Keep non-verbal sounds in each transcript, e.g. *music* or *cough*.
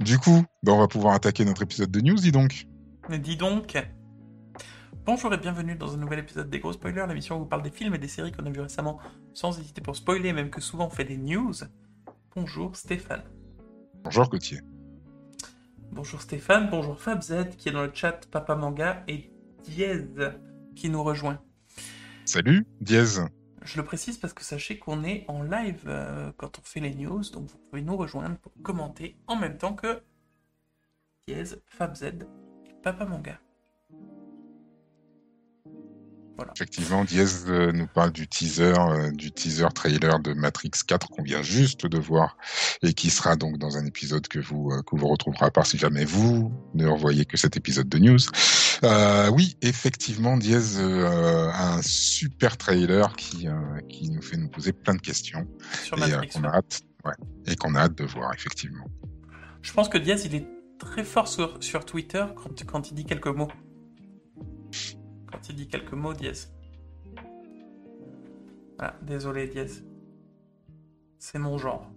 Du coup, ben, on va pouvoir attaquer notre épisode de news, dis donc. Dis donc. Bonjour et bienvenue dans un nouvel épisode des Gros Spoilers, l'émission où on vous parle des films et des séries qu'on a vus récemment sans hésiter pour spoiler, même que souvent on fait des news. Bonjour Stéphane. Bonjour Gauthier. Bonjour Stéphane, bonjour FabZ qui est dans le chat Papa Manga et Diez qui nous rejoint. Salut, Diez. Je le précise parce que sachez qu'on est en live euh, quand on fait les news, donc vous pouvez nous rejoindre pour commenter en même temps que Diez, FabZ Papa Manga. Effectivement, Diez euh, nous parle du teaser, euh, du teaser trailer de Matrix 4 qu'on vient juste de voir et qui sera donc dans un épisode que vous euh, que vous retrouverez à part si jamais vous ne revoyez que cet épisode de news. oui, effectivement, Diez a un super trailer qui qui nous fait nous poser plein de questions Sur Matrix, et qu'on a hâte, ouais, et qu'on a hâte de voir effectivement. Je pense que Diaz il est très fort sur, sur Twitter quand, quand il dit quelques mots il dit quelques mots, Diaz. Voilà, désolé, Diaz. C'est mon genre.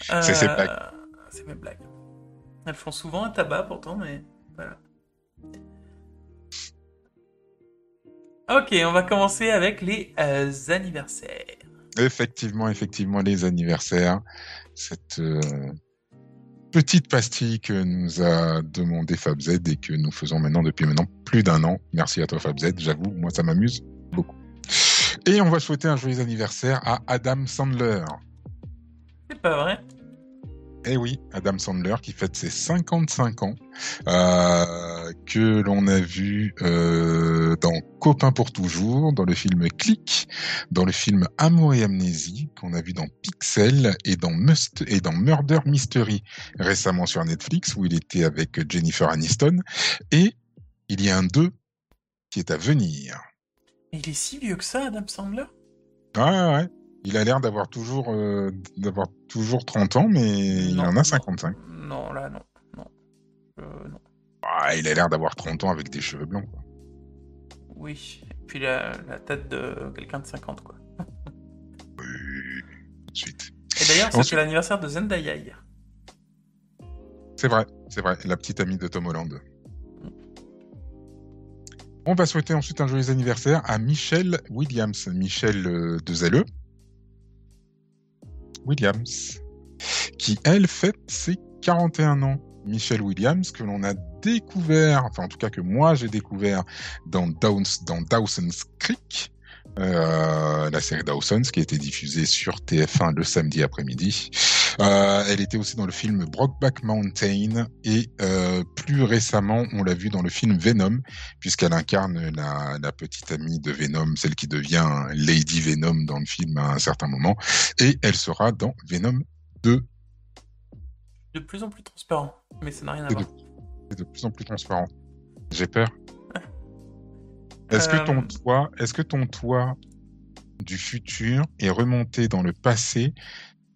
C'est ses blagues. Euh, c'est mes blagues. Elles font souvent un tabac pourtant, mais voilà. Ok, on va commencer avec les euh, anniversaires. Effectivement, effectivement, les anniversaires. Cette euh, petite pastille que nous a demandé FabZ et que nous faisons maintenant depuis maintenant plus d'un an. Merci à toi FabZ, j'avoue, moi ça m'amuse beaucoup. Et on va souhaiter un joyeux anniversaire à Adam Sandler. C'est pas vrai Eh oui, Adam Sandler qui fête ses 55 ans, euh, que l'on a vu euh, dans Copain pour toujours, dans le film Click, dans le film Amour et Amnésie, qu'on a vu dans Pixel et dans, Must et dans Murder Mystery récemment sur Netflix, où il était avec Jennifer Aniston. Et il y a un 2 qui est à venir. Il est si vieux que ça, Adam Sandler? Ouais. Il a l'air d'avoir toujours, euh, d'avoir toujours 30 ans, mais il en a non. 55. Non, là, non. Non. Euh, non. Ah, il a l'air d'avoir 30 ans avec des cheveux blancs. quoi. Oui. Et puis la, la tête de quelqu'un de 50, quoi. Oui, tout de suite. Et d'ailleurs, Ensuite- c'était l'anniversaire de Zendaya hier. C'est vrai, c'est vrai. La petite amie de Tom Holland. On va souhaiter ensuite un joyeux anniversaire à Michelle Williams. Michelle euh, de Zelle. Williams. Qui, elle, fête ses 41 ans. Michelle Williams, que l'on a découvert, enfin en tout cas que moi j'ai découvert dans, Dawson's Creek, euh, la série Dawson's qui a été diffusée sur TF1 le samedi après-midi. Euh, elle était aussi dans le film Brokeback Mountain et euh, plus récemment, on l'a vu dans le film Venom, puisqu'elle incarne la, la petite amie de Venom, celle qui devient Lady Venom dans le film à un certain moment, et elle sera dans Venom 2, De plus en plus transparent. Mais ça n'a rien à voir. De plus en plus transparent. J'ai peur. Est-ce que Euh, ton toit, est-ce que ton toit du futur est remonté dans le passé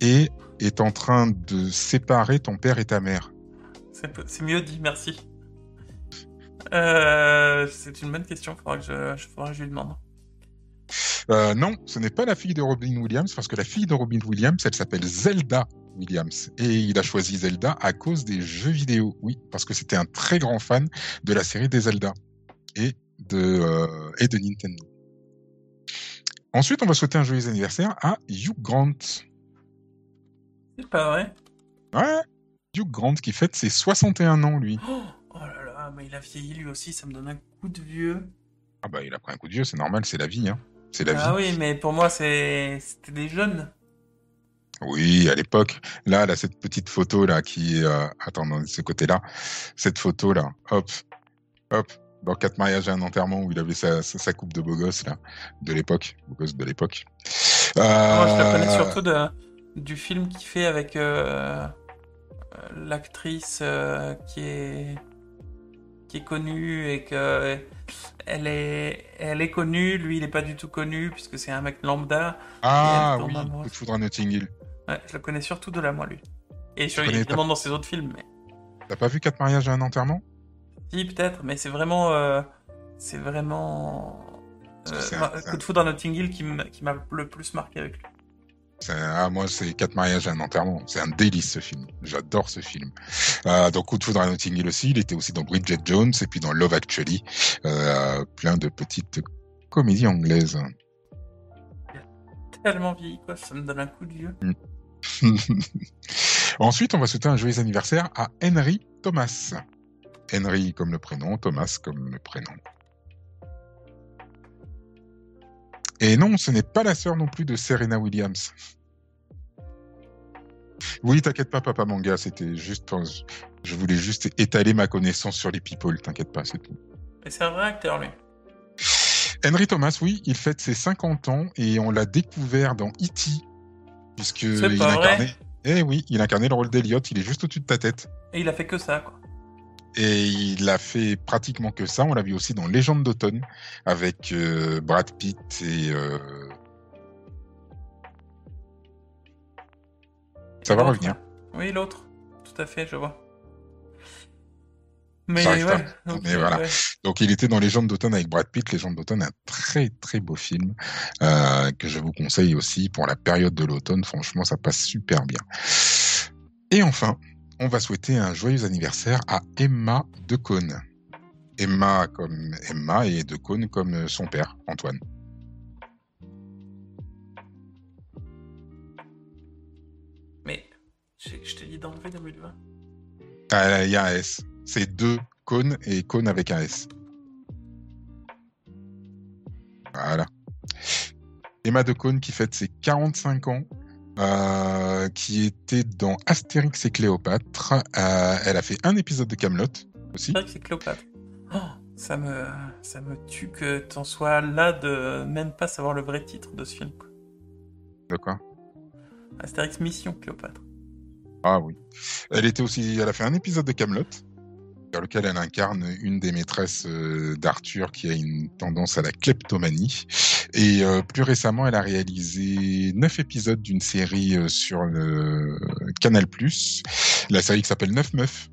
et est en train de séparer ton père et ta mère C'est mieux dit, merci. Euh, c'est une bonne question, faudra que je, je- faudra que je lui demande. Euh, non, ce n'est pas la fille de Robin Williams, parce que la fille de Robin Williams, elle s'appelle Zelda Williams. Et il a choisi Zelda à cause des jeux vidéo. Oui, parce que c'était un très grand fan de la série des Zelda et de, euh, et de Nintendo. Ensuite, on va souhaiter un joyeux anniversaire à Hugh Grant. C'est pas vrai Ouais, Hugh Grant qui fête ses 61 ans, lui. oh, oh là là, mais il a vieilli lui aussi, ça me donne un coup de vieux. Ah bah, il a pris un coup de vieux, c'est normal, c'est la vie, hein. C'est la Ah vie. oui, mais pour moi, c'était des jeunes. Oui, à l'époque. Là, là, cette petite photo là qui euh, attends, de ce côté-là, cette photo là, hop, hop, dans quatre mariages et un enterrement où il avait sa, sa, sa coupe de beau gosse là, de l'époque, beau gosse de l'époque. Moi, je la connais Euh, surtout de, du film qu'il fait avec euh, euh, l'actrice euh, qui est qui est connue et que elle est elle est connue, lui il est pas du tout connu puisque c'est un mec lambda. Ah oui, amoureuse. Coup de foudre à Notting Hill. Ouais, je le connais surtout de là moi lui. Et connais évidemment dans ses autres films, mais T'as pas vu quatre mariages et un enterrement? Si peut-être, mais c'est vraiment euh, c'est vraiment Coup de foudre à Notting Hill qui m'a le plus marqué avec lui. Ah, moi, c'est quatre mariages et un enterrement. C'est un délice ce film. J'adore ce film. Euh, donc, foudre à Notting Hill aussi. Il était aussi dans Bridget Jones et puis dans Love Actually. Euh, plein de petites comédies anglaises. Tellement vieilli, quoi. Ça me donne un coup de vieux. *laughs* Ensuite, on va souhaiter un joyeux anniversaire à Henry Thomas. Henry comme le prénom, Thomas comme le prénom. Et non, ce n'est pas la sœur non plus de Serena Williams. Oui, t'inquiète pas, Papa Manga, c'était juste. Je voulais juste étaler ma connaissance sur les people, t'inquiète pas, c'est tout. Et c'est un vrai acteur, lui. Henry Thomas, oui, il fête ses 50 ans et on l'a découvert dans E.T. Puisque il incarnait. Eh oui, il incarnait le rôle d'Eliott, il est juste au-dessus de ta tête. Et il a fait que ça, quoi. Et il a fait pratiquement que ça. On l'a vu aussi dans Légende d'automne avec euh, Brad Pitt et. Euh... Ça va revenir. Oui, l'autre. Tout à fait, je vois. Mais, ouais, donc, Mais voilà. Donc il était dans Légende d'automne avec Brad Pitt. Légende d'automne, un très très beau film euh, que je vous conseille aussi pour la période de l'automne. Franchement, ça passe super bien. Et enfin, on va souhaiter un joyeux anniversaire à Emma Decaune. Emma comme Emma et Decaune comme son père, Antoine. Mais je te dis d'enlever 2020. Ah, il y a un S. C'est deux cônes et cône avec un S. Voilà. Emma Decaune qui fête ses 45 ans euh, qui était dans Astérix et Cléopâtre. Euh, elle a fait un épisode de Camelot aussi. Astérix et Cléopâtre. Oh, ça me, ça me tue que t'en sois là de même pas savoir le vrai titre de ce film. De quoi? Astérix Mission Cléopâtre. Ah oui. Elle était aussi, elle a fait un épisode de Camelot dans lequel elle incarne une des maîtresses euh, d'Arthur qui a une tendance à la kleptomanie. Et euh, plus récemment, elle a réalisé neuf épisodes d'une série euh, sur le Canal+, la série qui s'appelle Neuf Meufs,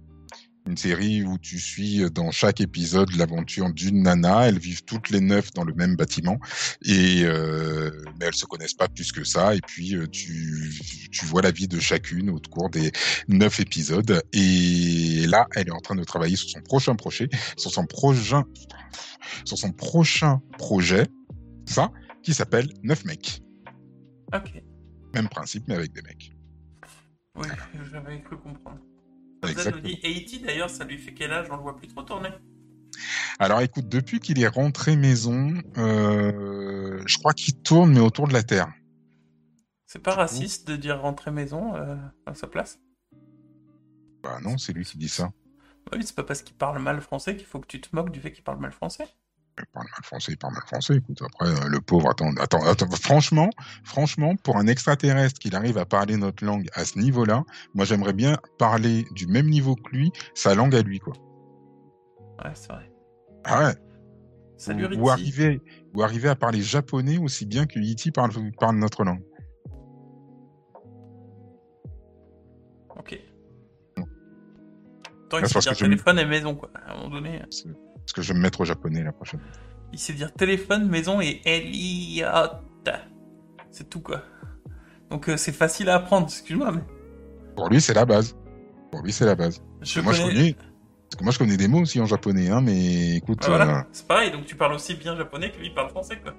une série où tu suis dans chaque épisode l'aventure d'une nana. Elles vivent toutes les neuf dans le même bâtiment et euh, mais elles se connaissent pas plus que ça. Et puis euh, tu, tu vois la vie de chacune au cours des neuf épisodes. Et là, elle est en train de travailler sur son prochain projet, sur son prochain, sur son prochain projet, ça, qui s'appelle Neuf mecs. Ok. Même principe, mais avec des mecs. Oui, j'avais cru comprendre. Et E.T. d'ailleurs, ça lui fait quel âge? On le voit plus trop tourner. Alors écoute, depuis qu'il est rentré maison, euh, je crois qu'il tourne, mais autour de la Terre. C'est pas raciste de dire rentrer maison euh, à sa place? Bah non, c'est lui qui dit ça. Oui, c'est pas parce qu'il parle mal français qu'il faut que tu te moques du fait qu'il parle mal français. Il parle mal français, il parle mal français. Écoute, après, euh, le pauvre, attends, attends, attends, franchement, franchement, pour un extraterrestre qu'il arrive à parler notre langue à ce niveau-là, moi, j'aimerais bien parler du même niveau que lui, sa langue à lui, quoi. Ouais, c'est vrai. Ah ouais. Salut, ou, ou, arriver, ou arriver à parler japonais aussi bien que Iti parle, parle notre langue. Ok. Tant il dire téléphone et maison, quoi. À un moment donné. Parce que je vais me mettre au japonais la prochaine. Il sait dire téléphone, maison et Elliot. C'est tout quoi. Donc euh, c'est facile à apprendre, excuse-moi. Mais... Pour lui, c'est la base. Pour lui, c'est la base. Je moi, je connais... Parce que moi, je connais des mots aussi en japonais, hein, mais écoute. Ah, voilà. euh... C'est pareil, donc tu parles aussi bien japonais que lui parle français, quoi.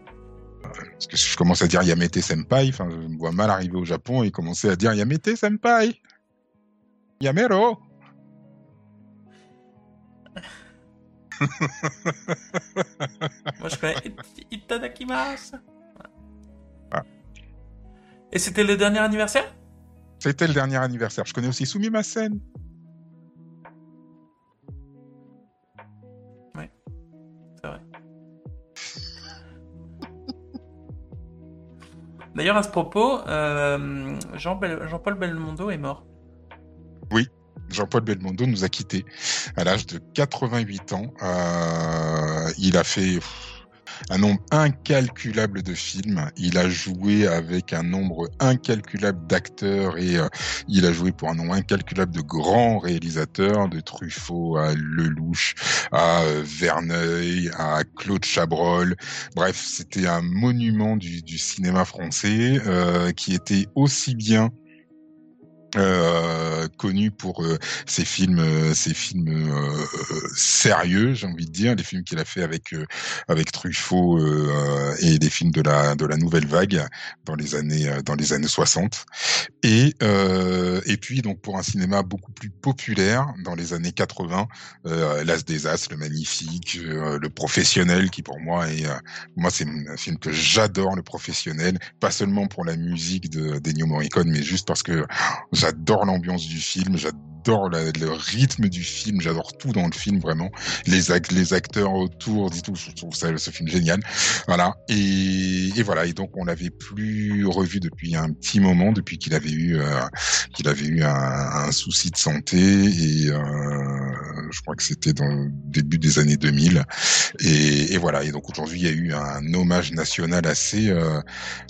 Parce que si je commence à dire Yamete Senpai, je me vois mal arriver au Japon et commencer à dire Yamete Senpai. Yamero. Moi, je connais Itadakimasu. Ah. Et c'était le dernier anniversaire? C'était le dernier anniversaire. Je connais aussi Sumimasen. Oui, c'est vrai. *laughs* D'ailleurs, à ce propos, euh, Jean-Paul Belmondo est mort. Jean-Paul Belmondo nous a quittés à l'âge de 88 ans. Euh, il a fait un nombre incalculable de films. Il a joué avec un nombre incalculable d'acteurs et euh, il a joué pour un nombre incalculable de grands réalisateurs, de Truffaut à Lelouch, à euh, Verneuil, à Claude Chabrol. Bref, c'était un monument du, cinéma français qui était aussi bien connu pour euh, ses films, euh, ses films euh, sérieux, j'ai envie de dire, les films qu'il a fait avec avec Truffaut et des films de la de la nouvelle vague dans les années dans les années 60. Et et puis donc pour un cinéma beaucoup plus populaire dans les années 80, L'As des As, le magnifique, le professionnel qui pour moi est moi c'est un film que j'adore, le professionnel, pas seulement pour la musique de d'Ennio Morricone, mais juste parce que J'adore l'ambiance du film, j'adore le rythme du film, j'adore tout dans le film vraiment. Les, les acteurs autour, dit tout, je trouve ça ce film génial. Voilà. Et, et voilà. Et donc on l'avait plus revu depuis un petit moment, depuis qu'il avait eu euh, qu'il avait eu un, un, souci de santé et euh, je crois que c'était dans le début des années 2000. Et, et voilà. Et donc aujourd'hui il y a eu un hommage national assez euh,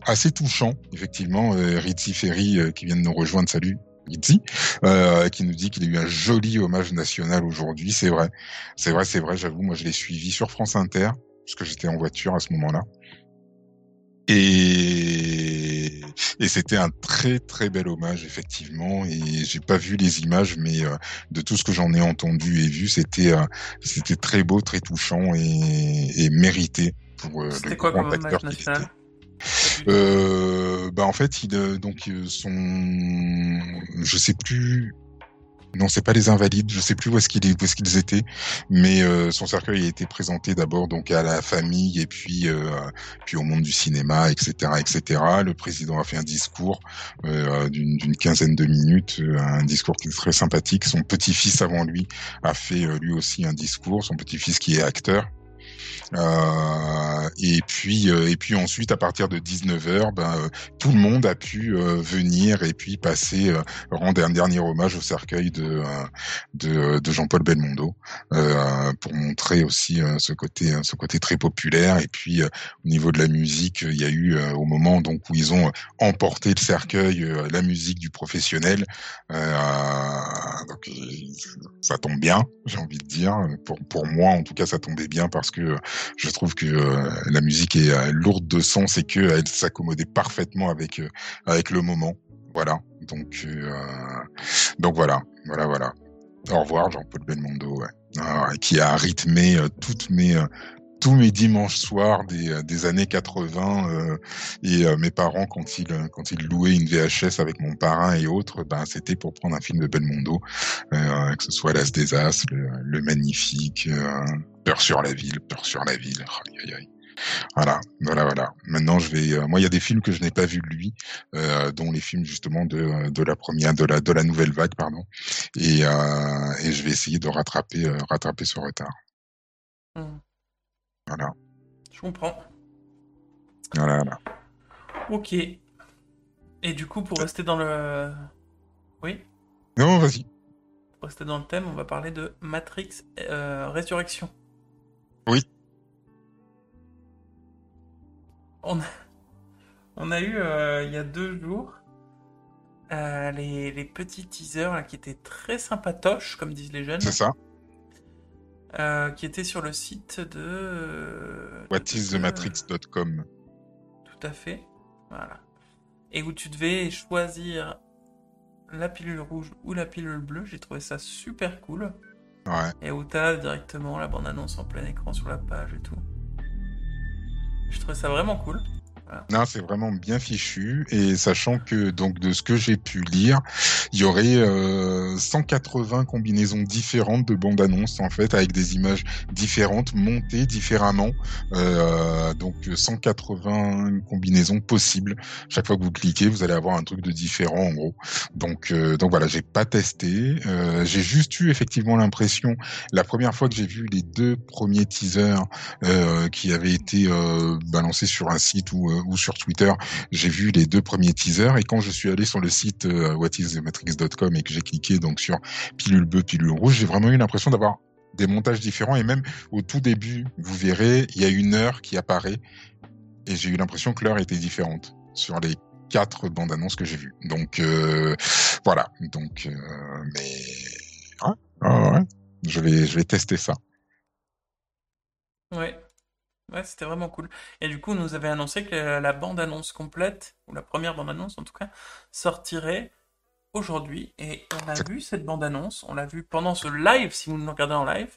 assez touchant, effectivement. Euh, Ritzi Ferry euh, qui vient de nous rejoindre. Salut euh, qui nous dit qu'il a eu un joli hommage national aujourd'hui. C'est vrai, c'est vrai, c'est vrai. J'avoue, moi je l'ai suivi sur France Inter parce que j'étais en voiture à ce moment-là. Et, et c'était un très très bel hommage effectivement. Et j'ai pas vu les images, mais euh, de tout ce que j'en ai entendu et vu, c'était euh, c'était très beau, très touchant et, et mérité pour euh, le quoi grand acteur était. Euh, bah en fait, il euh, donc euh, son, je sais plus. Non, c'est pas les invalides. Je sais plus où est-ce qu'ils est, qu'ils étaient, mais euh, son cercueil a été présenté d'abord donc à la famille et puis euh, puis au monde du cinéma, etc., etc. Le président a fait un discours euh, d'une quinzaine de minutes, un discours qui est très sympathique. Son petit-fils avant lui a fait lui aussi un discours. Son petit-fils qui est acteur et puis euh, et puis ensuite à partir de 19h, ben euh, tout le monde a pu venir et puis passer rendre un dernier hommage au cercueil de de, de Jean-Paul Belmondo pour montrer aussi ce côté ce côté très populaire. Et puis au niveau de la musique, il y a eu au moment donc où ils ont emporté le cercueil la musique du professionnel donc ça tombe bien, j'ai envie de dire. Pour pour moi en tout cas ça tombait bien parce que je trouve que euh, la musique est euh, lourde de sens et que elle s'accommodait parfaitement avec euh, avec le moment. Voilà. Donc donc voilà, voilà, voilà. Au revoir Jean-Paul Belmondo, ouais. qui a rythmé toutes mes tous mes dimanches soirs des, des années 80 euh, et mes parents quand ils quand ils louaient une VHS avec mon parrain et autres ben c'était pour prendre un film de Belmondo euh, que ce soit l'As des As le, le Magnifique Peur sur la ville, peur sur la ville. Voilà, voilà, voilà. Maintenant, je vais. Euh, moi, il y a des films que je n'ai pas vus de lui, euh, dont les films justement de, de la première, de la de la nouvelle vague, pardon. Et, euh, et je vais essayer de rattraper euh, rattraper ce retard. Mmh. Voilà. Je comprends. Voilà, voilà. Ok. Et du coup, pour rester dans le. Oui. Non, vas-y. Pour rester dans le thème, on va parler de Matrix euh, Résurrection. Oui. On a, on a eu euh, il y a deux jours euh, les, les, petits teasers là, qui étaient très sympatoches, comme disent les jeunes. C'est ça. Euh, qui étaient sur le site de. Whatisthematrix.com. Tout à fait. Voilà. Et où tu devais choisir la pilule rouge ou la pilule bleue. J'ai trouvé ça super cool. Ouais. Et où t'as directement la bande-annonce en plein écran sur la page et tout. Je trouvais ça vraiment cool. Voilà. Non, c'est vraiment bien fichu et sachant que donc de ce que j'ai pu lire, il y aurait euh, 180 combinaisons différentes de bandes annonces en fait avec des images différentes montées différemment. Euh, donc 180 combinaisons possibles. Chaque fois que vous cliquez, vous allez avoir un truc de différent en gros. Donc euh, donc voilà, j'ai pas testé. Euh, j'ai juste eu effectivement l'impression la première fois que j'ai vu les deux premiers teasers euh, qui avaient été euh, balancés sur un site ou ou sur Twitter, j'ai vu les deux premiers teasers et quand je suis allé sur le site euh, whatisthematrix.com et que j'ai cliqué donc sur pilule bleue, pilule rouge, j'ai vraiment eu l'impression d'avoir des montages différents et même au tout début, vous verrez, il y a une heure qui apparaît et j'ai eu l'impression que l'heure était différente sur les quatre bandes annonces que j'ai vues. Donc euh, voilà. Donc euh, mais je vais je vais tester ça. Ouais. Ouais, c'était vraiment cool. Et du coup, on nous avait annoncé que la bande-annonce complète, ou la première bande-annonce en tout cas, sortirait aujourd'hui. Et on a vu cette bande-annonce, on l'a vu pendant ce live, si vous nous regardez en live.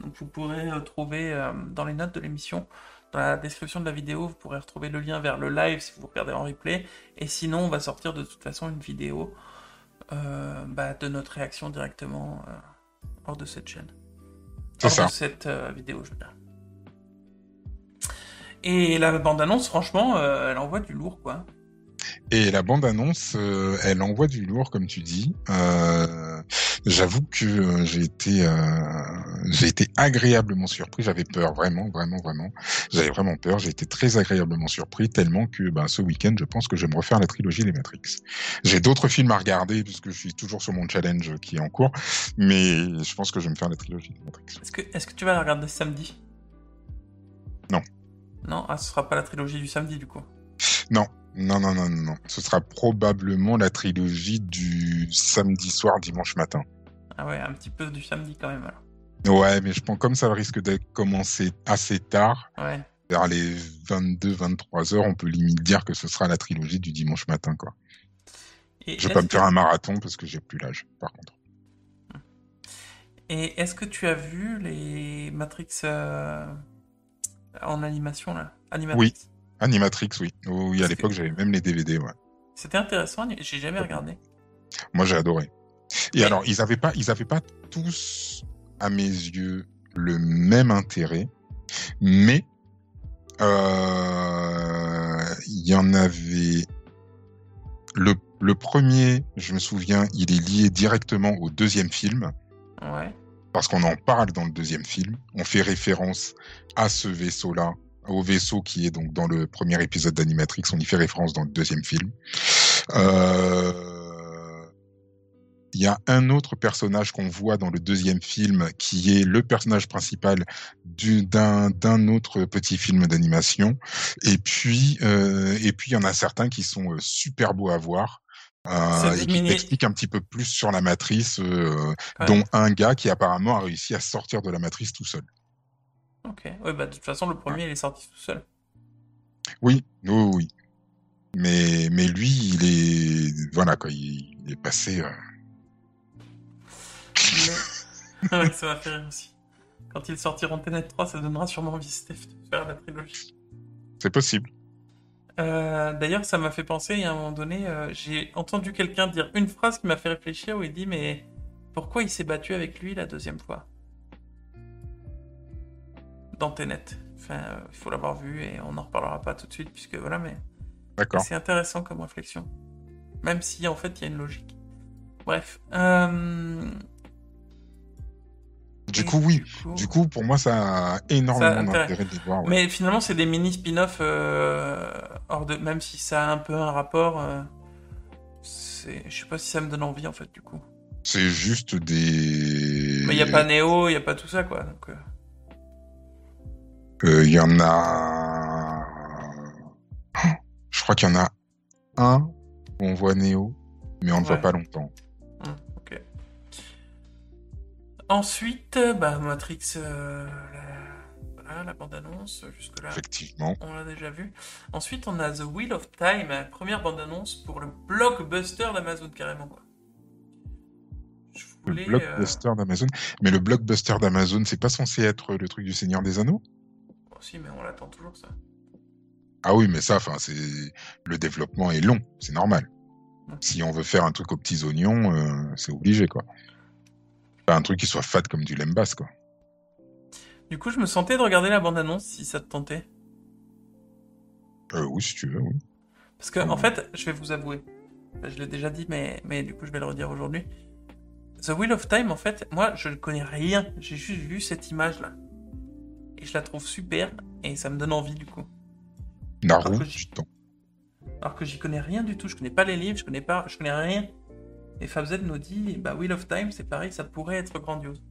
Donc vous pourrez retrouver euh, dans les notes de l'émission, dans la description de la vidéo, vous pourrez retrouver le lien vers le live si vous regardez en replay. Et sinon, on va sortir de toute façon une vidéo euh, bah, de notre réaction directement euh, hors de cette chaîne. C'est ça. de cette vidéo, je veux dire. Et la bande-annonce, franchement, euh, elle envoie du lourd, quoi. Et la bande-annonce, euh, elle envoie du lourd, comme tu dis. Euh, J'avoue que j'ai été, j'ai été agréablement surpris. J'avais peur, vraiment, vraiment, vraiment. J'avais vraiment peur. J'ai été très agréablement surpris, tellement que ben, ce week-end, je pense que je vais me refaire la trilogie Les Matrix. J'ai d'autres films à regarder, puisque je suis toujours sur mon challenge qui est en cours, mais je pense que je vais me faire la trilogie Les Matrix. Est-ce que, est-ce que tu vas la regarder samedi? Non. Non, ah, ce sera pas la trilogie du samedi du coup. Non, non, non, non, non. Ce sera probablement la trilogie du samedi soir, dimanche matin. Ah ouais, un petit peu du samedi quand même alors. Ouais, mais je pense comme ça risque d'être commencé assez tard, Ouais. vers les 22-23 heures, on peut limite dire que ce sera la trilogie du dimanche matin, quoi. Et Je vais pas me faire un marathon parce que j'ai plus l'âge, par contre. Et est-ce que tu as vu les Matrix euh, en animation là Animatrix Oui. Animatrix, oui. Oui, à l'époque, que- j'avais même les DVD, ouais. C'était intéressant, j'ai jamais regardé. Moi, j'ai adoré. Et Mais- alors, ils avaient pas, ils avaient pas tous, à mes yeux, le même intérêt, mais euh, il y en avait. Le, le premier, je me souviens, il est lié directement au deuxième film, Ouais. Parce qu'on en parle dans le deuxième film. On fait référence à ce vaisseau-là, au vaisseau qui est donc dans le premier épisode d'Animatrix. On y fait référence dans le deuxième film. Euh, Il y a un autre personnage qu'on voit dans le deuxième film qui est le personnage principal du- d'un d'un autre petit film d'animation. Et puis, euh, et puis il y en a certains qui sont euh, super beaux à voir. Euh, et qui t'expliquent un petit peu plus sur la matrice, euh, Ouais. dont un gars qui apparemment a réussi à sortir de la matrice tout seul. Ok. Ouais, bah de toute façon, le premier il est sorti tout seul. Oui, oui, oui. Mais, mais lui, il est, voilà quoi, il, il est passé. euh, Mais... *laughs* ouais, ça va faire rire aussi. Quand ils sortiront Tenet 3, ça donnera sûrement envie Steph de faire la trilogie. C'est possible. Euh, D'ailleurs, ça m'a fait penser, il y a un moment donné, euh, j'ai entendu quelqu'un dire une phrase qui m'a fait réfléchir où il dit Mais pourquoi il s'est battu avec lui la deuxième fois? Dans Tenet. Enfin, euh, il faut l'avoir vu et on n'en reparlera pas tout de suite, puisque voilà, mais D'accord. c'est intéressant comme réflexion. Même si en fait il y a une logique. Bref. Euh... Du coup, oui. coup- Du coup, pour moi, ça a énormément d'intérêt de les voir. ouais. Mais finalement, c'est des mini spin-off euh, hors de. Même si ça a un peu un rapport. euh, c'est... Je sais pas si ça me donne envie en fait, du coup. C'est juste des. Mais il n'y a pas Neo, il n'y a pas tout ça quoi. Donc, euh, Euh, Il y en a. Je crois qu'il y en a un où on voit Neo, mais on ne voit Ouais. pas longtemps. Ensuite, euh, bah, Matrix, euh, la... voilà, la bande-annonce, jusque-là. Effectivement. On l'a déjà vu. Ensuite, on a The Wheel of Time, première bande-annonce pour le blockbuster d'Amazon, carrément, quoi. Je Le voulais. euh, blockbuster d'Amazon. Mais le blockbuster d'Amazon, c'est pas censé être le truc du Seigneur des Anneaux? Euh, Si, mais on l'attend toujours, ça. Ah oui, mais ça, enfin, c'est le développement est long, c'est normal. Si on veut faire un truc aux petits oignons, euh, c'est obligé, quoi. Pas un truc qui soit fat comme du lembas, quoi. Du coup, je me sentais de regarder la bande-annonce si ça te tentait. Euh, oui, si tu veux, oui. Parce que, Oh. en fait, je vais vous avouer, je l'ai déjà dit, mais, mais du coup, je vais le redire aujourd'hui. The Wheel of Time, en fait, moi, je ne connais rien. J'ai juste vu cette image-là. Et je la trouve super, et ça me donne envie, du coup. Naru, Alors que du temps. Alors que j'y connais rien du tout. Je connais pas les livres, je connais pas, je connais rien. Et FabZ nous dit, bah, Wheel of Time, c'est pareil, ça pourrait être grandiose.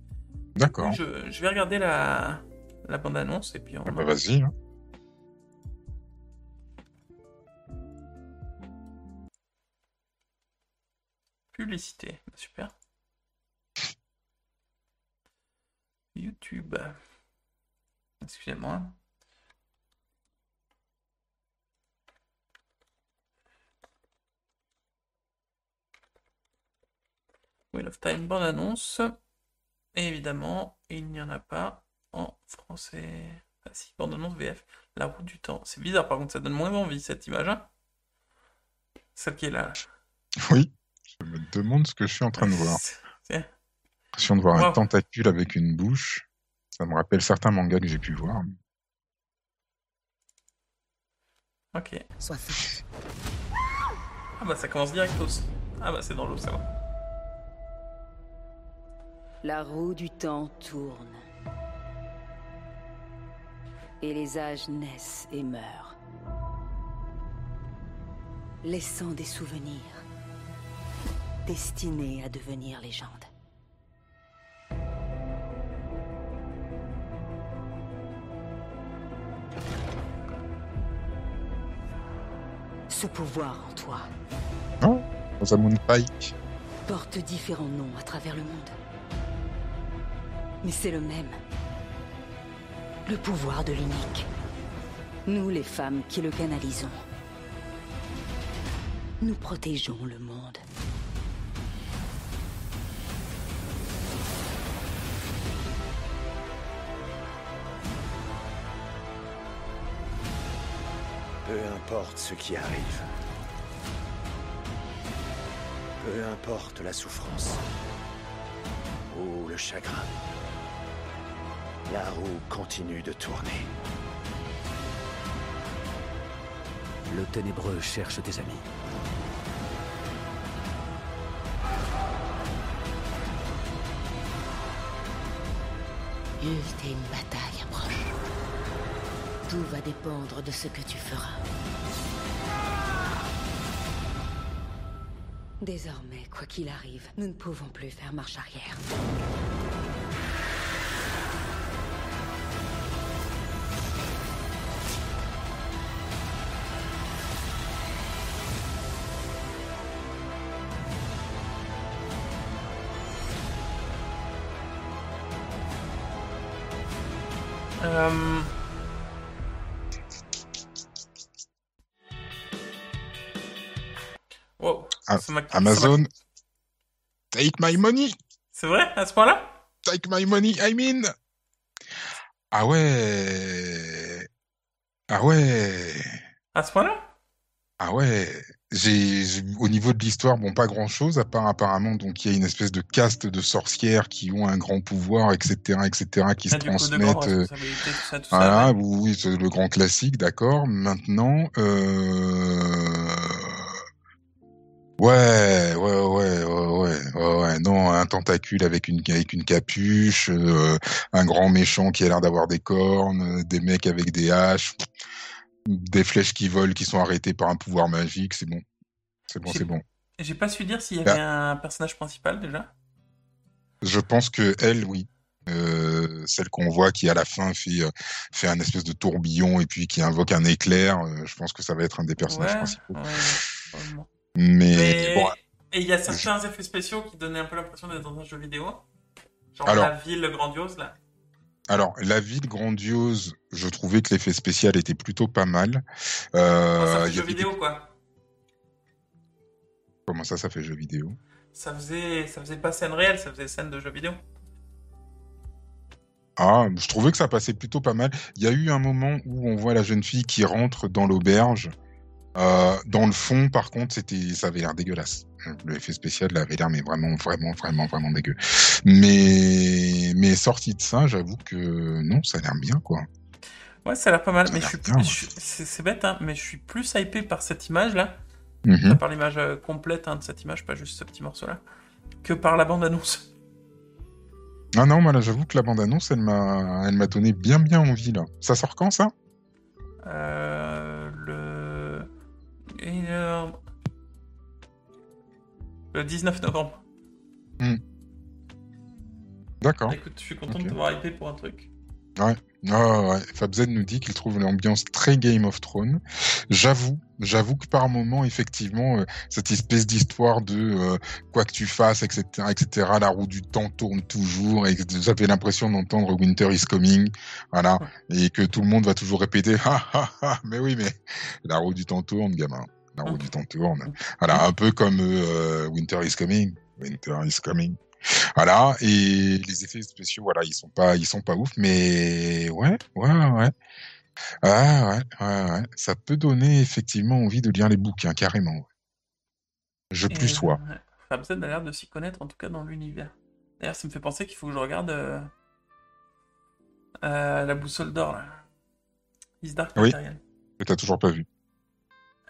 D'accord. Je, je vais regarder la, la bande-annonce et puis on... Ah bah vas-y. hein. Publicité, super. YouTube. Excusez-moi. Wheel of Time, bande annonce. Et évidemment, il n'y en a pas en français. Ah si, bande annonce VF. La route du temps. C'est bizarre par contre, ça donne moins envie cette image. hein. Celle qui est là. Oui. Je me demande ce que je suis en train de voir. C'est- L'impression de voir un tentacule avec une bouche. Ça me rappelle certains mangas que j'ai pu voir. Ok. Sois. Ah bah ça commence direct au... Ah bah c'est dans l'eau, ça va. La roue du temps tourne. Et les âges naissent et meurent. Laissant des souvenirs. Destinés à devenir légende. Ce pouvoir en toi Non Rosamund Pike. porte différents noms à travers le monde. Mais c'est le même. Le pouvoir de l'unique. Nous, les femmes qui le canalisons. Nous protégeons le monde. Peu importe ce qui arrive. Peu importe la souffrance. Ou le chagrin. La roue continue de tourner. Le ténébreux cherche des amis. L'ultime bataille approche. Tout va dépendre de ce que tu feras. Désormais, quoi qu'il arrive, nous ne pouvons plus faire marche arrière. Amazon. Take my money. C'est vrai, à ce point-là? Take my money, I mean. Ah ouais. Ah ouais. À ce point-là? Ah ouais. J'ai, au niveau de l'histoire, bon, pas grand chose, à part apparemment, donc, il y a une espèce de caste de sorcières qui ont un grand pouvoir, etc., etc., qui se Ah, grande transmettent, euh, tout ça. Voilà, ouais. oui, oui, c'est le grand classique, d'accord. Maintenant, euh... ouais, ouais, ouais, ouais, ouais, ouais, ouais, non, un tentacule avec une avec une capuche, euh, un grand méchant qui a l'air d'avoir des cornes, euh, des mecs avec des haches, des flèches qui volent, qui sont arrêtées par un pouvoir magique, c'est bon, c'est bon, c'est bon. J'ai pas su dire s'il y Bah. avait un personnage principal déjà. Je pense que elle, oui. Euh, celle qu'on voit qui à la fin fait euh, fait un espèce de tourbillon et puis qui invoque un éclair. euh, je pense que ça va être un des personnages Ouais, principaux. ouais. Mais, Mais- bon, Et il y a certains effets spéciaux qui donnaient un peu l'impression d'être dans un jeu vidéo. Genre Alors. la ville grandiose là. alors la ville grandiose, je trouvais que l'effet spécial était plutôt pas mal. Euh, ça fait jeu des- vidéo quoi. Comment ça, ça fait jeu vidéo? Ça faisait, ça faisait pas scène réelle, ça faisait scène de jeu vidéo. Ah, je trouvais que ça passait plutôt pas mal. Il y a eu un moment où on voit la jeune fille qui rentre dans l'auberge. Euh, dans le fond, par contre, c'était, ça avait l'air dégueulasse. Le effet spécial avait l'air mais vraiment, vraiment, vraiment, vraiment dégueu. Mais, mais sorti de ça, j'avoue que non, ça a l'air bien quoi. Ouais, ça a l'air pas mal, Ça mais je suis, bien, je c'est bête, hein, mais je suis plus hypé par cette image là, Mhm. par l'image euh, complète hein, de cette image, pas juste ce petit morceau là, que par la bande annonce. Ah non, moi là, j'avoue que la bande annonce, elle m'a, elle m'a donné bien, bien envie là. Ça sort quand ça? Euh, le 19 novembre. D'accord. Écoute, je suis content de t'avoir hypé pour un truc. Ouais. FabZ nous dit qu'il trouve l'ambiance très Game of Thrones. J'avoue, j'avoue que par moment, effectivement, euh, cette espèce d'histoire de euh, quoi que tu fasses, etc., etc., la roue du temps tourne toujours, et que j'avais l'impression d'entendre Winter is coming, voilà, et que tout le monde va toujours répéter, *laughs* ah ah ah, mais oui, mais la roue du temps tourne, gamin, la roue du temps tourne. Voilà, un peu comme euh, Winter is coming, Winter is coming. Voilà, et les effets spéciaux, voilà, ils sont pas, ils sont pas ouf, mais ouais, ouais, ouais. Ah ouais, ouais, ouais. Ça peut donner effectivement envie de lire les bouquins, carrément. ouais. Je plus sois. euh, a l'air de s'y connaître, en tout cas dans l'univers. D'ailleurs, ça me fait penser qu'il faut que je regarde euh, euh, la boussole d'or. Is Dark Oui. Material. Que t'as toujours pas vu.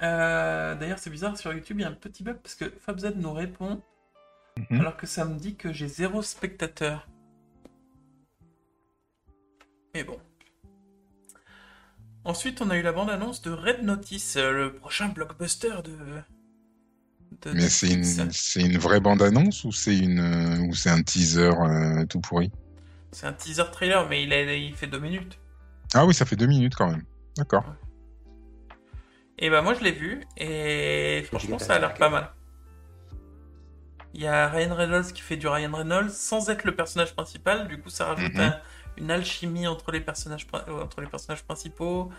Euh, D'ailleurs, c'est bizarre, sur YouTube, il y a un petit bug parce que FabZ nous répond Mhm. alors que ça me dit que j'ai zéro spectateur. Mais bon. Ensuite, on a eu la bande-annonce de Red Notice, le prochain blockbuster de. de Mais c'est une, une vraie bande-annonce ou c'est une, ou c'est un teaser euh, tout pourri? C'est un teaser trailer, mais il, a- il fait deux minutes. Ah oui, ça fait deux minutes quand même. D'accord. Et bah moi je l'ai vu et franchement ça a l'air pas mal. Il y a Ryan Reynolds qui fait du Ryan Reynolds sans être le personnage principal, du coup ça rajoute Mhm. un- une alchimie entre les personnages, euh, entre les personnages principaux.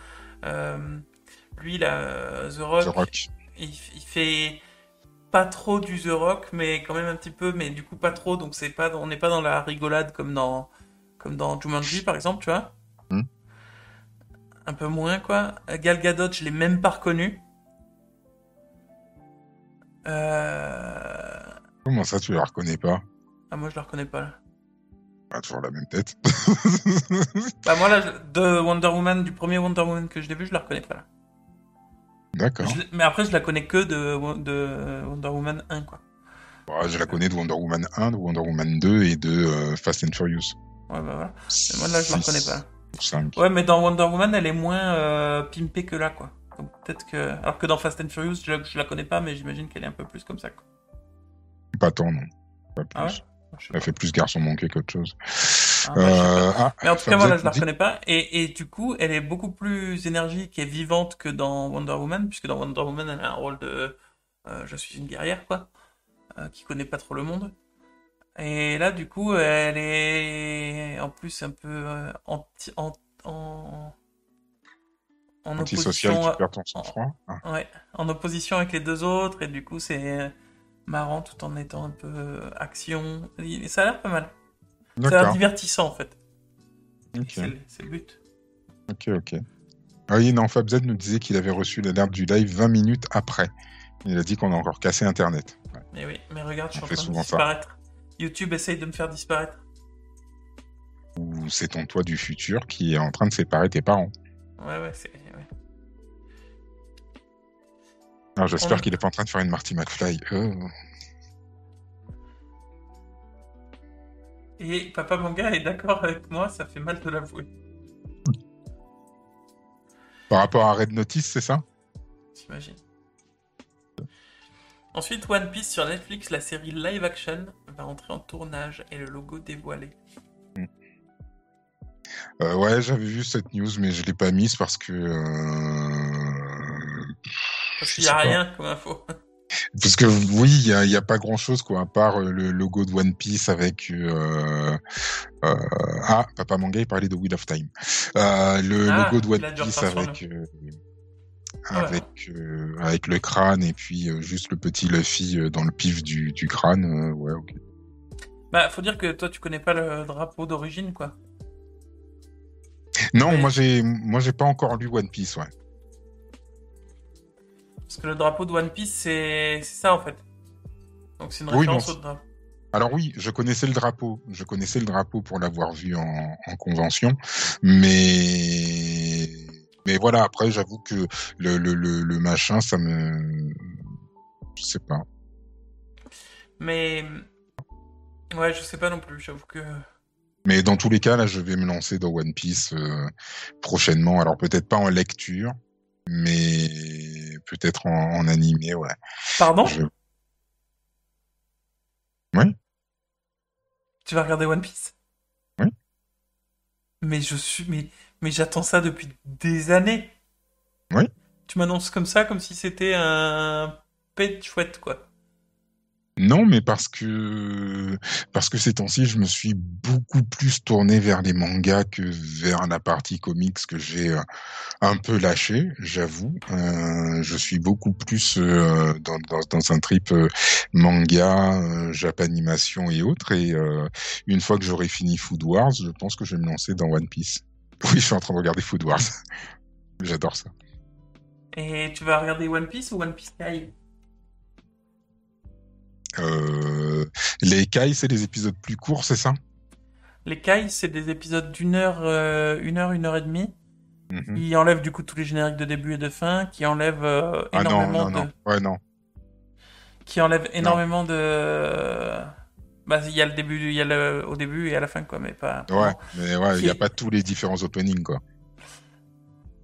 Euh, lui là, euh, The Rock, The Rock. Il, il fait pas trop du The Rock, mais quand même un petit peu, mais du coup pas trop, donc c'est pas, on n'est pas dans la rigolade comme dans, comme dans Jumanji par exemple, tu vois. Un peu moins quoi. Gal Gadot, je l'ai même pas reconnu. Euh... Comment ça, tu la reconnais pas? Ah moi je la reconnais pas là. Ah, toujours la même tête. *laughs* Bah moi là, de Wonder Woman, du premier Wonder Woman que je l'ai vu, je la reconnais pas là. D'accord. Mais après je la connais que de, de Wonder Woman 1 quoi. Bah, je la connais de Wonder Woman 1, de Wonder Woman 2 et de euh, Fast and Furious. Ouais bah voilà. Mais moi là je la reconnais pas. 5. Ouais, mais dans Wonder Woman, elle est moins euh, pimpée que là, quoi. Peut-être que. Alors que dans Fast and Furious, je, la- je la connais pas, mais j'imagine qu'elle est un peu plus comme ça, quoi. Pas tant, non. Pas plus. Ah ouais sais Elle pas. fait plus garçon manqué qu'autre chose. Ah, Euh, ah, Mais en tout cas, voilà, je la reconnais pas. Et, et du coup, elle est beaucoup plus énergique et vivante que dans Wonder Woman, puisque dans Wonder Woman, elle a un rôle de. euh, je suis une guerrière, quoi. qui connaît pas trop le monde. Et là, du coup, elle est en plus un peu euh, anti, en, en, en Antisocial, opposition. tu perds ton sang-froid. Ah, Ouais, en opposition avec les deux autres, et du coup, c'est euh, marrant tout en étant un peu euh, action. Et ça a l'air pas mal. Ça a l'air divertissant en fait. C'est le- but. ok, ok. Ah oui, non, FabZ nous disait qu'il avait reçu l'alerte du live 20 minutes après. Il a dit qu'on a encore cassé Internet. Ouais. Mais oui, mais regarde, je suis en train de souvent ça. YouTube essaye de me faire disparaître. Ou c'est ton toi du futur qui est en train de séparer tes parents. Ouais, ouais, c'est. ouais. J'espère On- qu'il est pas en train de faire une Marty McFly. Oh. Et Papa Manga est d'accord avec moi, ça fait mal de l'avouer. Par rapport à Red Notice, c'est ça? J'imagine. Ensuite, One Piece sur Netflix, la série live action va entrer en tournage et le logo dévoilé. Euh, Ouais, j'avais vu cette news, mais je l'ai pas mise parce que. euh, Parce qu'il n'y a pas. rien comme info. *laughs* Parce que oui, il y a, y a pas grand chose quoi, à part euh, le logo de One Piece avec. Euh, euh, ah, Papa Manga, il parlait de Wheel of Time. Euh, le Ah, logo de One Piece son avec. euh, avec euh, avec le crâne et puis euh, juste le petit Luffy euh, dans le pif du, du crâne ouais ok Bah, faut dire que toi, tu connais pas le drapeau d'origine, quoi. non Mais- moi j'ai moi j'ai pas encore lu One Piece ouais Parce que le drapeau de One Piece, c'est c'est ça, en fait. Donc c'est une Oui, référence bon, au drapeau. Alors oui, je connaissais le drapeau. Je connaissais le drapeau pour l'avoir vu en, en convention, mais mais voilà. Après, j'avoue que le, le, le, le machin, ça me, je sais pas. Mais... Ouais, je sais pas non plus, j'avoue que... Mais dans tous les cas, là, je vais me lancer dans One Piece euh, prochainement. Alors peut-être pas en lecture, mais peut-être en, en animé, ouais. Pardon? Je- Oui. Tu vas regarder One Piece? Mais je suis, mais, mais j'attends ça depuis des années. Oui. Tu m'annonces comme ça, comme si c'était un pet chouette, quoi. Non, mais parce que parce que ces temps-ci, je me suis beaucoup plus tourné vers les mangas que vers la partie comics que j'ai euh, un peu lâché, j'avoue. Euh, je suis beaucoup plus euh, dans, dans, dans, un trip euh, manga, japanimation et autres. Et une fois que j'aurai fini Food Wars, je pense que je vais me lancer dans One Piece. Oui, je suis en train de regarder Food Wars. *laughs* J'adore ça. Et tu vas regarder One Piece ou One Piece Kai? Euh, les Kai, c'est des épisodes plus courts, c'est ça? Les Kai, c'est des épisodes d'une heure, euh, une heure, une heure et demie. Mhm. Qui enlèvent du coup tous les génériques de début et de fin, qui enlèvent euh, Ah non, énormément non, de, non. Ouais, non. qui enlèvent énormément de. Bah, il y a le début, il y a le au début et à la fin quoi, mais pas. Ouais, mais ouais, il n'y a pas tous les différents openings, quoi.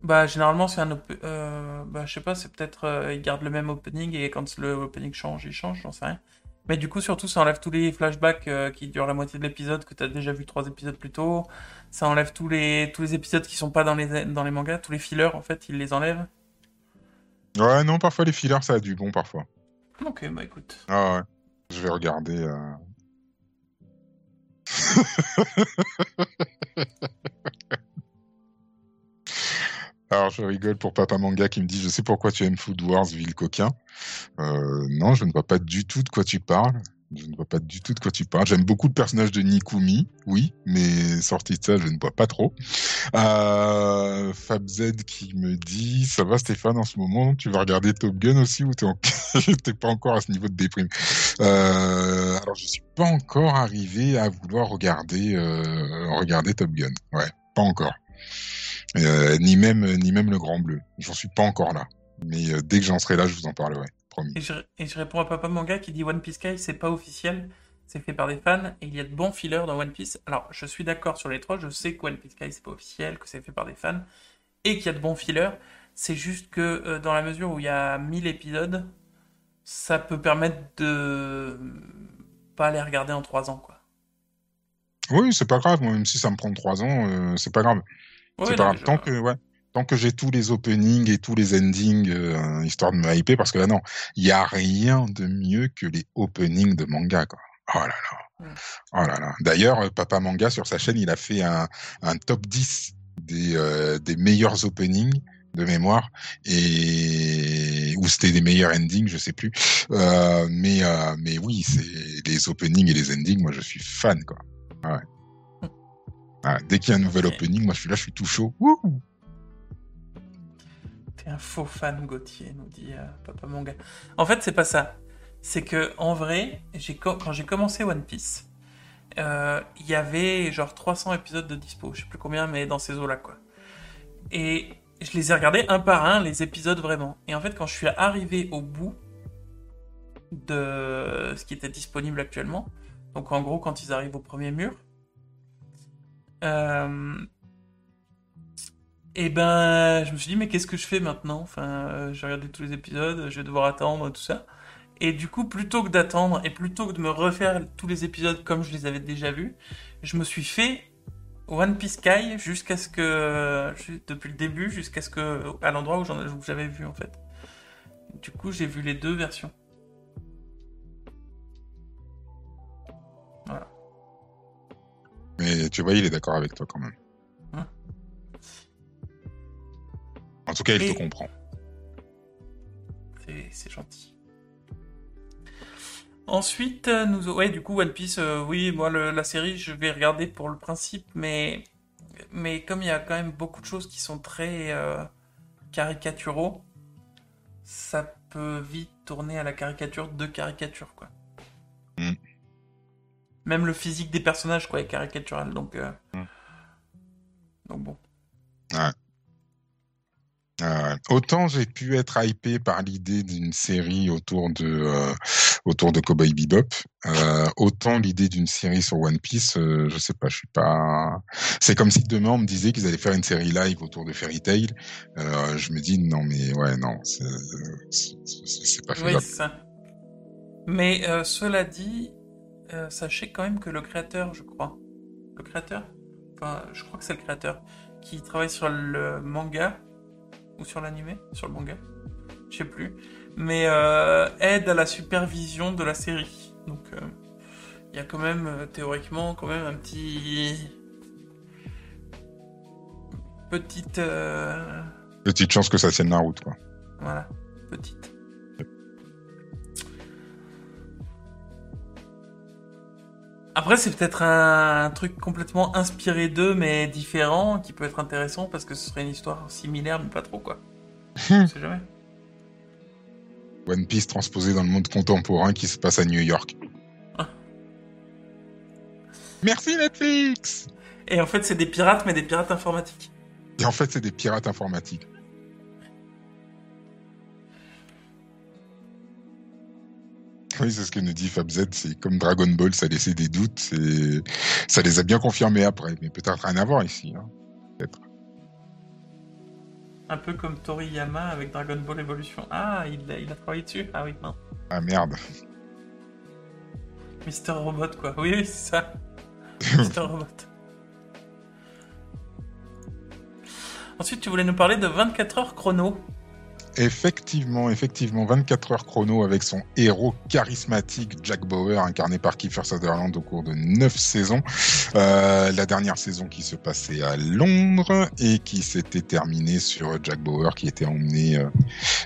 Bah généralement c'est un op- euh, bah je sais pas c'est peut-être euh, ils gardent le même opening et quand le opening change il change j'en sais rien mais du coup surtout ça enlève tous les flashbacks euh, qui durent la moitié de l'épisode que t'as déjà vu trois épisodes plus tôt ça enlève tous les tous les épisodes qui sont pas dans les dans les mangas tous les fillers en fait ils les enlèvent Ouais, non, parfois les fillers, ça a du bon, parfois. ok bah écoute Ah ouais. Je vais regarder. *laughs* Alors je rigole pour Papa Manga qui me dit je sais pourquoi tu aimes Food Wars ville coquin. Euh, non, je ne vois pas du tout de quoi tu parles. Je ne vois pas du tout de quoi tu parles. J'aime beaucoup le personnage de Nikumi, oui, mais sorti de ça, je ne vois pas trop. Euh, FabZ qui me dit ça va Stéphane en ce moment, tu vas regarder Top Gun aussi ou t'es en... *laughs* pas encore à ce niveau de déprime euh, Alors je suis pas encore arrivé à vouloir regarder euh, regarder Top Gun. Ouais, pas encore. Euh, ni même ni même le Grand Bleu. J'en suis pas encore là. Mais euh, dès que j'en serai là, je vous en parlerai. Promis. et je, et je réponds à Papa Manga qui dit One Piece Kai c'est pas officiel c'est fait par des fans et il y a de bons fillers dans One Piece alors je suis d'accord sur les trois je sais que One Piece Kai c'est pas officiel que c'est fait par des fans et qu'il y a de bons fillers c'est juste que euh, dans la mesure où il y a 1000 épisodes ça peut permettre de pas les regarder en 3 ans quoi Oui, c'est pas grave. Moi, même si ça me prend trois ans, euh, c'est pas grave. Ouais, c'est pas grave. Tant que, ouais, tant que j'ai tous les openings et tous les endings, euh, histoire de me hyper, parce que là, non, il y a rien de mieux que les openings de manga, quoi. Oh là là. Mm. Oh là là. D'ailleurs, euh, Papa Manga, sur sa chaîne, il a fait un, un top 10 des, euh, des meilleurs openings de mémoire et ou c'était des meilleurs endings je sais plus euh, mais euh, mais oui c'est les openings et les endings moi je suis fan quoi ouais. Ouais, dès qu'il y a un nouvel opening moi je suis là je suis tout chaud Wouhou Un faux fan, Gauthier, nous dit euh, Papa Manga. En fait, c'est pas ça. C'est que, en vrai, quand j'ai commencé One Piece, euh, il y avait genre 300 épisodes de dispo. Je sais plus combien, mais dans ces eaux-là, quoi. Et je les ai regardés un par un, les épisodes vraiment. Et en fait, quand je suis arrivé au bout de ce qui était disponible actuellement, donc en gros, quand ils arrivent au premier mur, euh, et ben, je me suis dit, mais qu'est-ce que je fais maintenant? Enfin, euh, j'ai regardé tous les épisodes, je vais devoir attendre, tout ça. Et du coup, plutôt que d'attendre et plutôt que de me refaire tous les épisodes comme je les avais déjà vus, je me suis fait One Piece Kai jusqu'à ce que, depuis le début, jusqu'à ce que, à l'endroit où j'avais vu en fait. Du coup, j'ai vu les deux versions. mais tu vois il est d'accord avec toi quand même en tout cas il Et- te comprend C'est- gentil. Ensuite, euh, nous, ouais, du coup, One Piece, euh, oui, moi, le- la série, je vais regarder pour le principe, mais, mais comme il y a quand même beaucoup de choses qui sont très euh, caricaturaux, ça peut vite tourner à la caricature de caricature, quoi. Mm. Même le physique des personnages, quoi, est caricatural, donc, euh, Mm. donc bon. Euh, autant j'ai pu être hypé par l'idée d'une série autour de euh, autour de Cowboy Bebop, euh, autant l'idée d'une série sur One Piece, je sais pas, je suis pas. C'est comme si demain on me disait qu'ils allaient faire une série live autour de Fairy Tail. Je me dis non mais ouais non, c'est pas faisable. ça. Mais cela dit, sachez quand même que le créateur, je crois, le créateur enfin, je crois que c'est le créateur, qui travaille sur le manga ou sur l'animé, sur le manga, je sais plus, mais euh, aide à la supervision de la série. Donc, euh, il y a quand même euh, théoriquement quand même un petit petite euh, Petite chance que ça tienne la route, quoi. voilà petite. Après, c'est peut-être un, truc complètement inspiré d'eux, mais différent, qui peut être intéressant parce que ce serait une histoire similaire, mais pas trop, quoi. On sait jamais. One Piece transposé dans le monde contemporain qui se passe à New York. Ah. Merci Netflix Et en fait, c'est des pirates, mais des pirates informatiques. Et en fait, c'est des pirates informatiques. Oui, c'est ce que nous dit FabZ, c'est comme Dragon Ball, ça laissait des doutes, c'est... ça les a bien confirmés après, mais peut-être rien à voir ici. Hein. Peut-être. Un peu comme Toriyama avec Dragon Ball Evolution. Ah, il a, il a travaillé dessus Ah oui, non. Ah merde. Mister Robot, quoi. Oui, oui, c'est ça. *laughs* Mister Robot. Ensuite, tu voulais nous parler de 24 heures chrono. Effectivement, effectivement, 24 heures chrono avec son héros charismatique Jack Bauer, incarné par Kiefer Sutherland au cours de 9 saisons. Euh, la dernière saison qui se passait à Londres et qui s'était terminée sur Jack Bauer qui était emmené euh,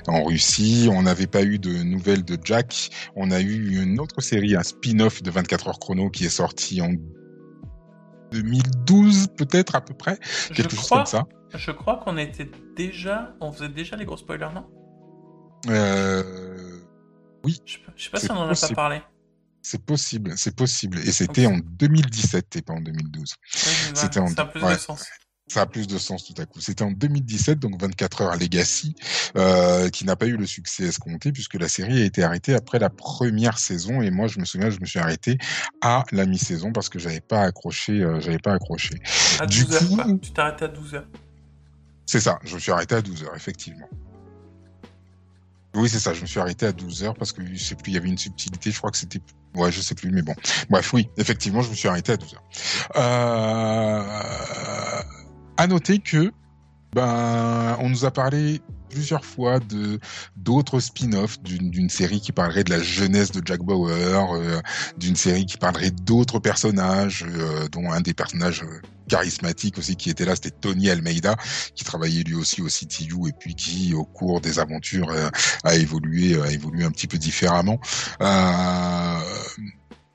en Russie. On n'avait pas eu de nouvelles de Jack. On a eu une autre série, un spin-off de 24 heures chrono qui est sorti en 2012 peut-être à peu près, quelque je chose crois, comme ça. Je crois qu'on était déjà, on faisait déjà les gros spoilers, non? Euh, oui, Je, je sais pas si on en a pas parlé. c'est possible, c'est possible. Et c'était en 2017 et pas en 2012. Oui, mais C'était en- ça a plus ouais. de sens. Ça a plus de sens tout à coup. C'était en 2017, donc 24 heures Legacy, euh, qui n'a pas eu le succès escompté puisque la série a été arrêtée après la première saison. Et moi, je me souviens, je me suis arrêté à la mi-saison parce que j'avais pas accroché, euh, j'avais pas accroché. À Du 12 heures, coup-. Tu t'es arrêté à 12 heures. C'est ça, je me suis arrêté à 12 heures, effectivement. Oui, c'est ça, je me suis arrêté à 12 heures parce que je sais plus, il y avait une subtilité, je crois que c'était. Ouais, je sais plus, mais bon. Bref, oui, effectivement, je me suis arrêté à 12 heures. Euh... À noter que, ben, on nous a parlé plusieurs fois de d'autres spin-offs d'une série qui parlerait de la jeunesse de Jack Bauer, euh, d'une série qui parlerait d'autres personnages, euh, dont un des personnages euh, charismatiques aussi qui était là, c'était Tony Almeida, qui travaillait lui aussi au CTU et puis qui, au cours des aventures, a évolué, a évolué un petit peu différemment.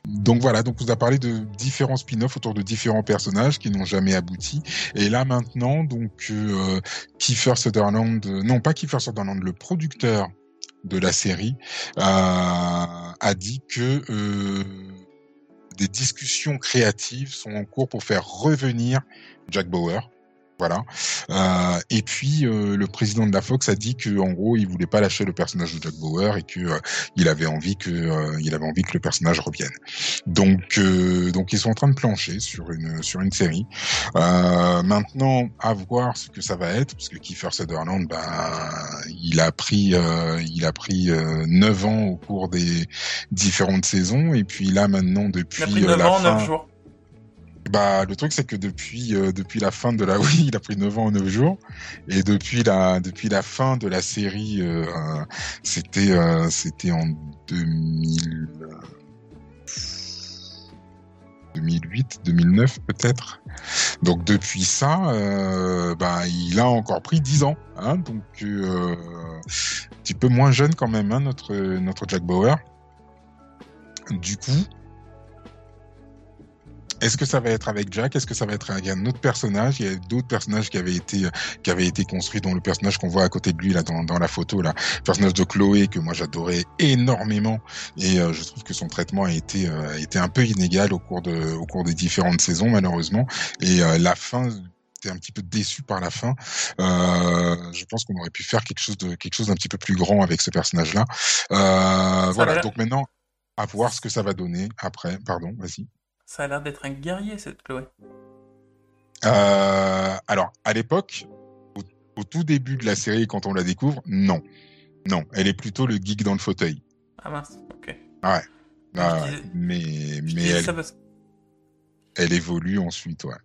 Donc voilà, donc on vous a parlé de différents spin-offs autour de différents personnages qui n'ont jamais abouti. Et là maintenant, donc euh, Kiefer Sutherland, euh, non pas Kiefer Sutherland, le producteur de la série euh, a dit que euh, des discussions créatives sont en cours pour faire revenir Jack Bauer. Voilà. Euh, et puis euh, le président de la Fox a dit que en gros il voulait pas lâcher le personnage de Jack Bauer et que euh, il avait envie que euh, il avait envie que le personnage revienne. Donc euh, donc ils sont en train de plancher sur une sur une série. Euh, maintenant à voir ce que ça va être parce que Kiefer Sutherland ben il a pris euh, il a pris euh, 9 ans au cours des différentes saisons et puis là maintenant depuis Il a pris euh, 9 la ans, fin 9 jours. Bah, le truc, c'est que depuis, euh, depuis la fin de la, *laughs* oui, il a pris 9 ans en 9 jours. Et depuis la, depuis la fin de la série, euh, euh, c'était, euh, c'était en 2000, euh, 2008, 2009 peut-être. Donc depuis ça, euh, bah, il a encore pris 10 ans. Hein, donc, euh, un petit peu moins jeune quand même, hein, notre, notre Jack Bauer. Du coup, est-ce que ça va être avec Jack? Est-ce que ça va être avec un autre personnage? Il y a d'autres personnages qui avaient été qui avaient été construits, dont le personnage qu'on voit à côté de lui là dans, dans la photo là, le personnage de Chloé que moi j'adorais énormément et euh, je trouve que son traitement a été euh, a été un peu inégal au cours de au cours des différentes saisons malheureusement et euh, la fin j'étais un petit peu déçu par la fin. Euh, je pense qu'on aurait pu faire quelque chose de quelque chose d'un petit peu plus grand avec ce personnage-là. Euh, voilà. Donc maintenant, à voir ce que ça va donner après. Pardon, vas-y. Ça a l'air d'être un guerrier, cette Chloé. Euh, alors, à l'époque, au, au tout début de la série, quand on la découvre, non. Non, elle est plutôt le geek dans le fauteuil. Ah mince, ok. Ah, Je disais- mais mais disais elle, ça parce que elle évolue ensuite, ouais.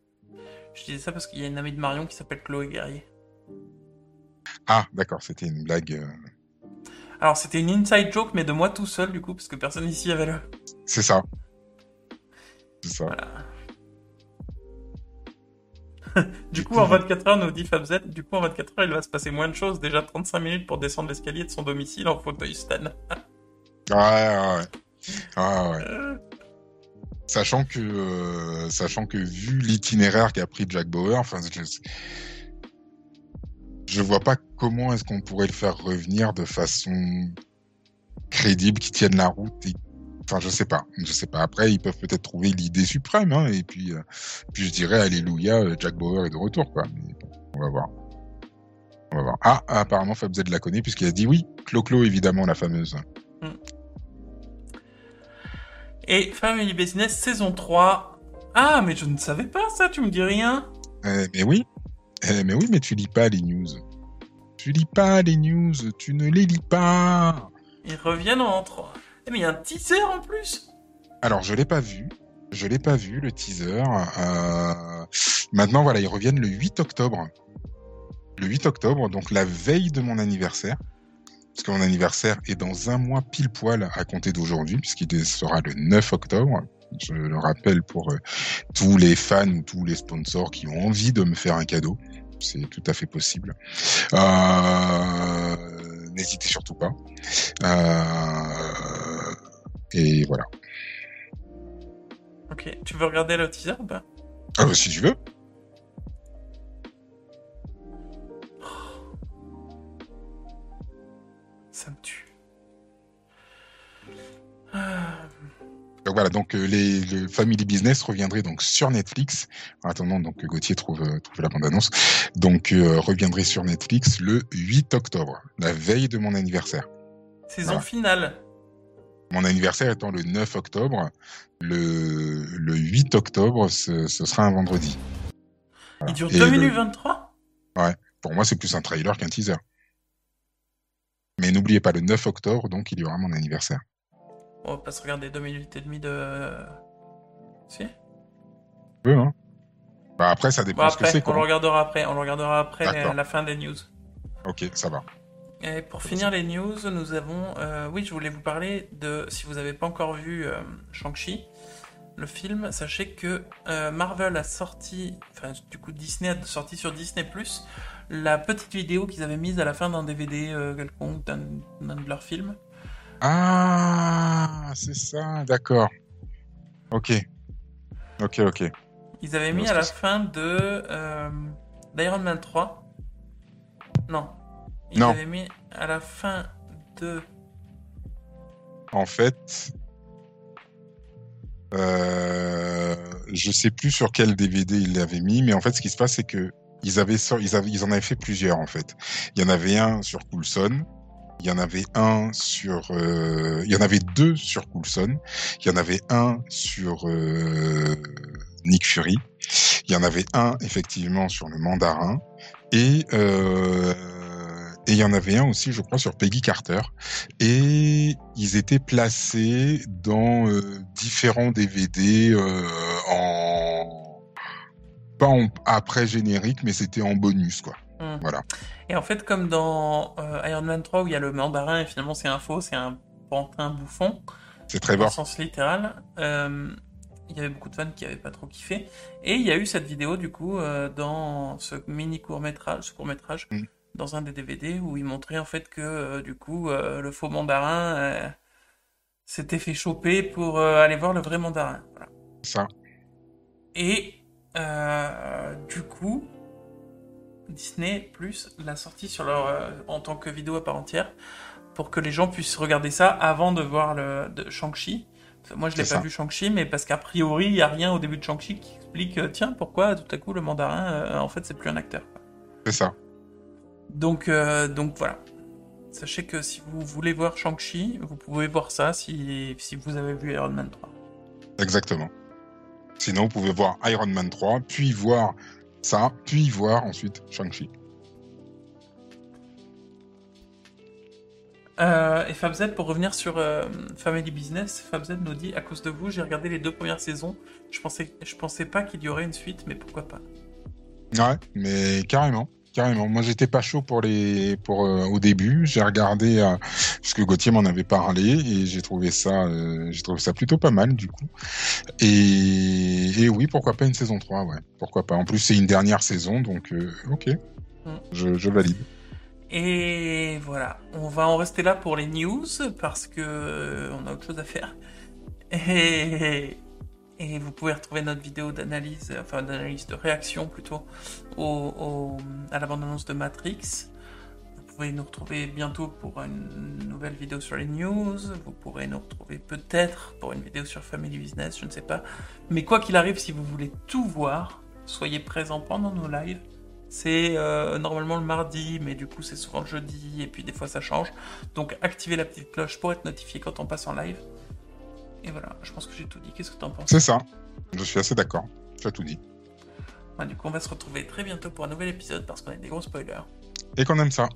Je disais ça parce qu'il y a une amie de Marion qui s'appelle Chloé Guerrier. Ah, d'accord, c'était une blague. euh, Alors, c'était une inside joke, mais de moi tout seul, du coup, parce que personne ici avait le. C'est ça. C'est ça. Voilà. *laughs* du coup, en 24 heures, nous dit FabZ, du coup, en 24 heures, il va se passer moins de choses. Déjà 35 minutes pour descendre l'escalier de son domicile en fauteuil Stan. *laughs* Ouais, ouais, ouais. Ah, ouais. Euh, Sachant que, euh, sachant que vu l'itinéraire qu'a pris Jack Bauer, enfin, je, je vois pas comment est-ce qu'on pourrait le faire revenir de façon crédible, qui tienne la route. Et... Enfin, je sais pas, je sais pas. Après, ils peuvent peut-être trouver l'idée suprême, hein, et puis, euh, puis je dirais alléluia, euh, Jack Bauer est de retour, quoi. Mais bon, on va voir. On va voir. Ah, apparemment Fab Z la connaît puisqu'il a dit oui. Clo-Clo, évidemment, la fameuse. Et Family Business saison 3. Ah, mais je ne savais pas ça, tu me dis rien. Euh, mais oui, Euh, mais oui, mais tu lis pas les news. Tu lis pas les news, tu ne les lis pas. Ils reviennent en 3. Eh, mais il y a un teaser en plus. Alors, je l'ai pas vu. Je l'ai pas vu, le teaser. Euh, Maintenant, voilà, ils reviennent le 8 octobre. Le 8 octobre, donc la veille de mon anniversaire. Parce que mon anniversaire est dans un mois pile poil à compter d'aujourd'hui, puisqu'il sera le 9 octobre. Je le rappelle pour euh, tous les fans ou tous les sponsors qui ont envie de me faire un cadeau. C'est tout à fait possible. Euh, N'hésitez surtout pas. Et voilà. Ok, tu veux regarder le teaser ou pas? Ah, bah, si tu veux. Ça me tue. Ah, Donc voilà, donc euh, les, le Family Business reviendrait donc sur Netflix. En attendant donc que Gauthier trouve, euh, trouve la bande-annonce. Donc euh, reviendrait sur Netflix le 8 octobre, la veille de mon anniversaire. saison Voilà. finale. Mon anniversaire étant le 9 octobre, le, le 8 octobre, ce, ce sera un vendredi. Voilà. Il dure Et 2 le- minutes 23 Pour moi, c'est plus un trailer qu'un teaser. Mais n'oubliez pas, le 9 octobre, donc il y aura mon anniversaire. On va pas se regarder 2 minutes et demie de. Si? Peu, hein. Bah, après, ça dépend Bon, ce que c'est, on le regardera après. On le regardera après la fin des news. Ok, ça va. Et pour finir les news, nous avons. euh, oui, je voulais vous parler de. Si vous n'avez pas encore vu euh, Shang-Chi, le film, sachez que euh, Marvel a sorti. Enfin, du coup, Disney a sorti sur Disney Plus la petite vidéo qu'ils avaient mise à la fin d'un DVD quelconque, d'un de leurs films. Ah, c'est ça, d'accord. Ok. Ok, ok. Ils avaient mis à la fin de d'Iron Man 3. Non. Ils Non. avaient mis à la fin de. En fait, euh, je sais plus sur quel DVD ils l'avaient mis, mais en fait, ce qui se passe, c'est que ils avaient, sor- ils avaient, ils en avaient fait plusieurs en fait. Il y en avait un sur Coulson. Il y en avait un sur, euh, il y en avait deux sur Coulson. Il y en avait un sur euh, Nick Fury. Il y en avait un effectivement sur le Mandarin et euh, et il y en avait un aussi, je crois, sur Peggy Carter. Et ils étaient placés dans euh, différents DVD euh, en pas en après générique, mais c'était en bonus quoi. Hmm. Voilà. Et en fait, comme dans euh, Iron Man 3 où il y a le mandarin et finalement c'est un faux, c'est un pantin bouffon, C'est très dans sens littéral, il y avait beaucoup de fans qui n'avaient pas trop kiffé. Et il y a eu cette vidéo du coup dans ce mini court métrage, ce court métrage, Mm. Dans un des DVD où il montrait en fait que euh, du coup euh, le faux mandarin euh, s'était fait choper pour aller voir le vrai mandarin. Voilà. Ça. Et du coup, Disney Plus l'a sorti sur leur, en tant que vidéo à part entière pour que les gens puissent regarder ça avant de voir le de Shang-Chi. Moi, je l'ai pas ça. vu Shang-Chi, mais parce qu'a priori, il y a rien au début de Shang-Chi qui explique tiens pourquoi tout à coup le mandarin, en fait, c'est plus un acteur. C'est ça. Donc, euh, donc voilà. Sachez que si vous voulez voir Shang-Chi, vous pouvez voir ça si, si vous avez vu Iron Man 3. Exactement. Sinon, vous pouvez voir Iron Man 3, puis voir ça, puis voir ensuite Shang-Chi. Euh, et FabZ, pour revenir sur euh, Family Business, FabZ nous dit à cause de vous, j'ai regardé les deux premières saisons. Je pensais, je pensais pas qu'il y aurait une suite, mais pourquoi pas Ouais, mais carrément. Carrément. Moi, j'étais pas chaud pour les, pour euh, au début. J'ai regardé euh, parce que Gauthier m'en avait parlé et j'ai trouvé ça, euh, j'ai trouvé ça plutôt pas mal du coup. Et, et oui, pourquoi pas une saison 3, ouais. Pourquoi pas. En plus, c'est une dernière saison, donc euh, ok. Mm. Je, je valide. Et voilà, on va en rester là pour les news parce que on a autre chose à faire. Et, et vous pouvez retrouver notre vidéo d'analyse, enfin d'analyse de réaction plutôt à la de Matrix. Vous pouvez nous retrouver bientôt pour une nouvelle vidéo sur les news. Vous pourrez nous retrouver peut-être pour une vidéo sur Family Business, je ne sais pas. Mais quoi qu'il arrive, si vous voulez tout voir, soyez présents pendant nos lives. C'est euh, normalement le mardi, mais du coup c'est souvent le jeudi, et puis des fois ça change. Donc activez la petite cloche pour être notifié quand on passe en live. Et voilà, je pense que j'ai tout dit. Qu'est-ce que t'en penses? C'est ça. Je suis assez d'accord. Tu as tout dit. Ouais, Du coup on va se retrouver très bientôt pour un nouvel épisode parce qu'on est des gros spoilers. Et qu'on aime ça.